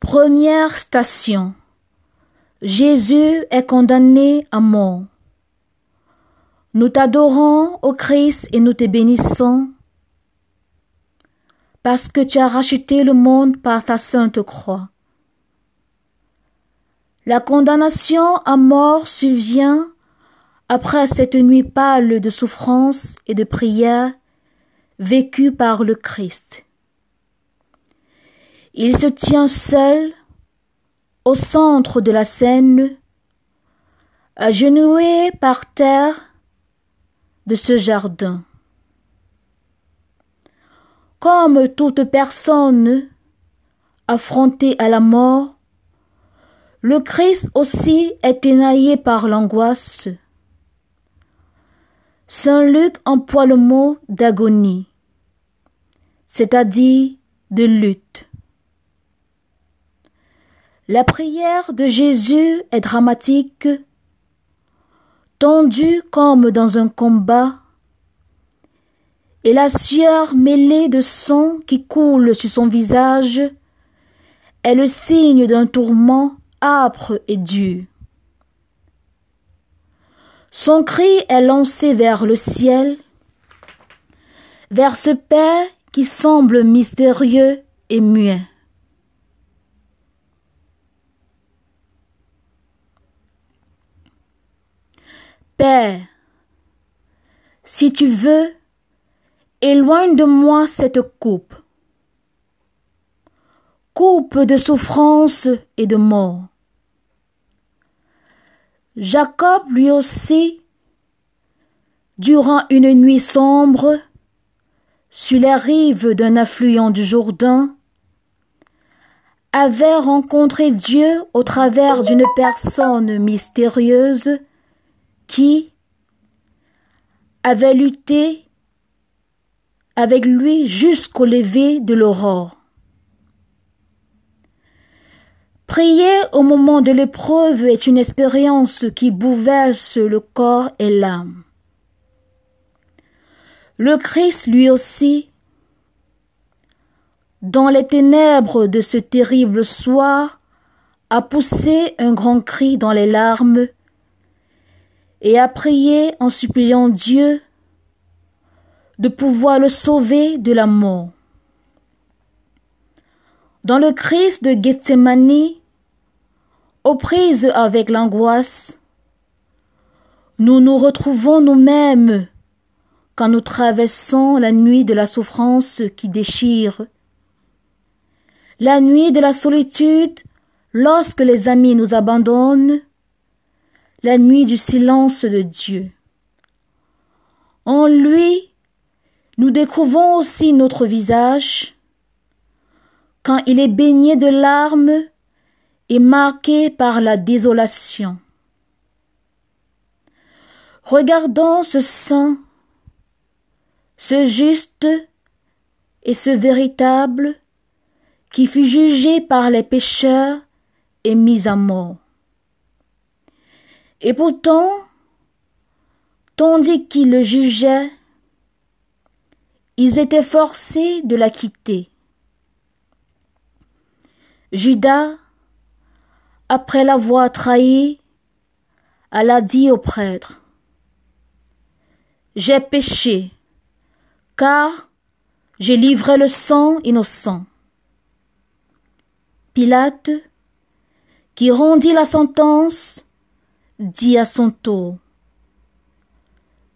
Première station. Jésus est condamné à mort. Nous t'adorons, ô Christ, et nous te bénissons, parce que tu as racheté le monde par ta sainte croix. La condamnation à mort survient après cette nuit pâle de souffrance et de prière vécue par le Christ. Il se tient seul au centre de la scène, agenouillé par terre de ce jardin. Comme toute personne affrontée à la mort, le Christ aussi est énaillé par l'angoisse. Saint Luc emploie le mot d'agonie, c'est-à-dire de lutte. La prière de Jésus est dramatique, tendue comme dans un combat, et la sueur mêlée de sang qui coule sur son visage est le signe d'un tourment âpre et dur. Son cri est lancé vers le ciel, vers ce Père qui semble mystérieux et muet. Père, si tu veux, éloigne de moi cette coupe, coupe de souffrance et de mort. Jacob lui aussi, durant une nuit sombre, sur les rives d'un affluent du Jourdain, avait rencontré Dieu au travers d'une personne mystérieuse qui avait lutté avec lui jusqu'au lever de l'aurore. Prier au moment de l'épreuve est une expérience qui bouleverse le corps et l'âme. Le Christ lui aussi, dans les ténèbres de ce terrible soir, a poussé un grand cri dans les larmes et a prié en suppliant Dieu de pouvoir le sauver de la mort. Dans le Christ de Gethsemane, aux prises avec l'angoisse, nous nous retrouvons nous-mêmes quand nous traversons la nuit de la souffrance qui déchire, la nuit de la solitude lorsque les amis nous abandonnent, la nuit du silence de Dieu. En lui, nous découvrons aussi notre visage, quand il est baigné de larmes et marqué par la désolation. Regardons ce saint, ce juste et ce véritable qui fut jugé par les pécheurs et mis à mort. Et pourtant, tandis qu'ils le jugeaient, ils étaient forcés de la quitter. Judas, après l'avoir trahi, alla dit au prêtre, J'ai péché, car j'ai livré le sang innocent. Pilate, qui rendit la sentence, dit à son tour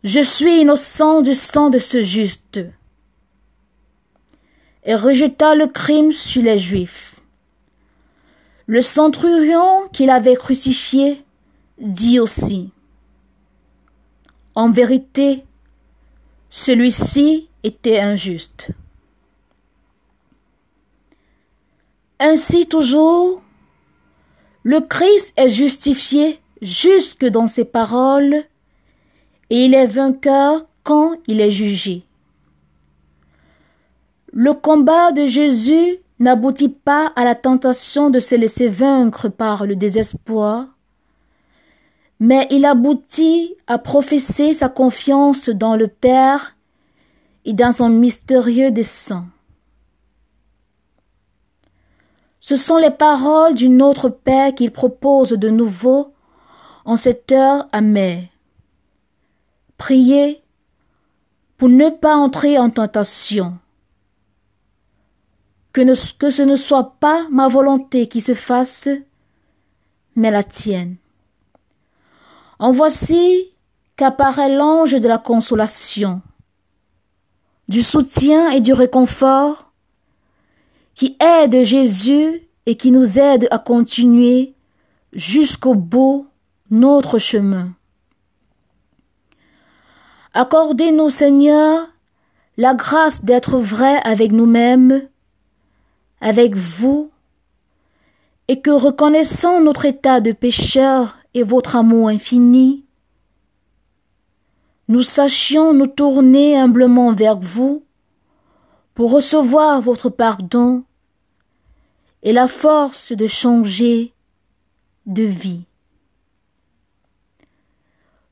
Je suis innocent du sang de ce juste et rejeta le crime sur les Juifs. Le centurion qu'il avait crucifié dit aussi En vérité, celui-ci était injuste. Ainsi toujours, le Christ est justifié jusque dans ses paroles, et il est vainqueur quand il est jugé. Le combat de Jésus n'aboutit pas à la tentation de se laisser vaincre par le désespoir, mais il aboutit à professer sa confiance dans le Père et dans son mystérieux dessein. Ce sont les paroles d'une autre paix qu'il propose de nouveau en cette heure amère. Priez pour ne pas entrer en tentation. Que, ce ne soit pas ma volonté qui se fasse, mais la tienne. En voici qu'apparaît l'ange de la consolation, du soutien et du réconfort qui aide Jésus et qui nous aide à continuer jusqu'au bout notre chemin. Accordez-nous, Seigneur, la grâce d'être vrais avec nous-mêmes, avec vous, et que reconnaissant notre état de pécheur et votre amour infini, nous sachions nous tourner humblement vers vous pour recevoir votre pardon et la force de changer de vie.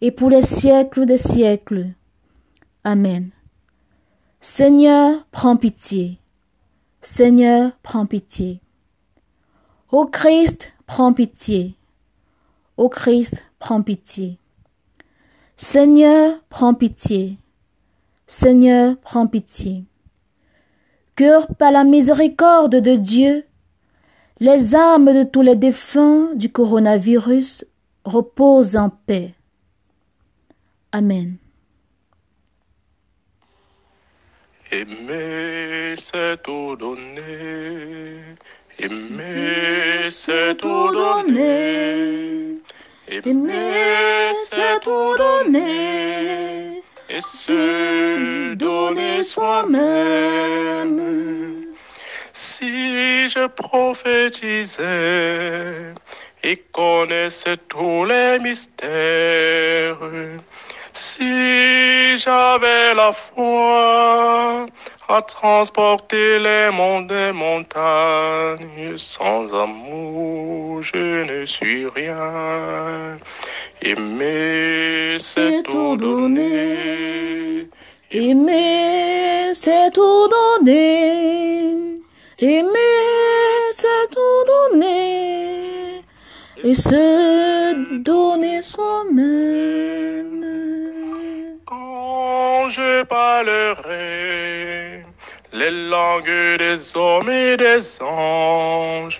et pour les siècles des siècles. Amen. Seigneur, prends pitié. Seigneur, prends pitié. Ô Christ, prends pitié. Ô Christ, prends pitié. Seigneur, prends pitié. Seigneur, prends pitié que par la miséricorde de Dieu, les âmes de tous les défunts du coronavirus reposent en paix. Amen. Aimer, c'est tout donner. Aimer, c'est tout donner. Aimer, c'est tout donner et se donner soi-même. Si je prophétisais et connaissais tous les mystères, si j'avais la foi à transporter les monts des montagnes, sans amour je ne suis rien. Aimer, c'est tout donner. Aimer, c'est tout donner. Aimer, c'est tout donner. Et se donner soi-même. Je parlerai les langues des hommes et des anges,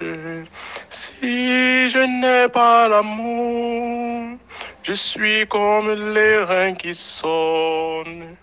si je n'ai pas l'amour, je suis comme les reins qui sonnent.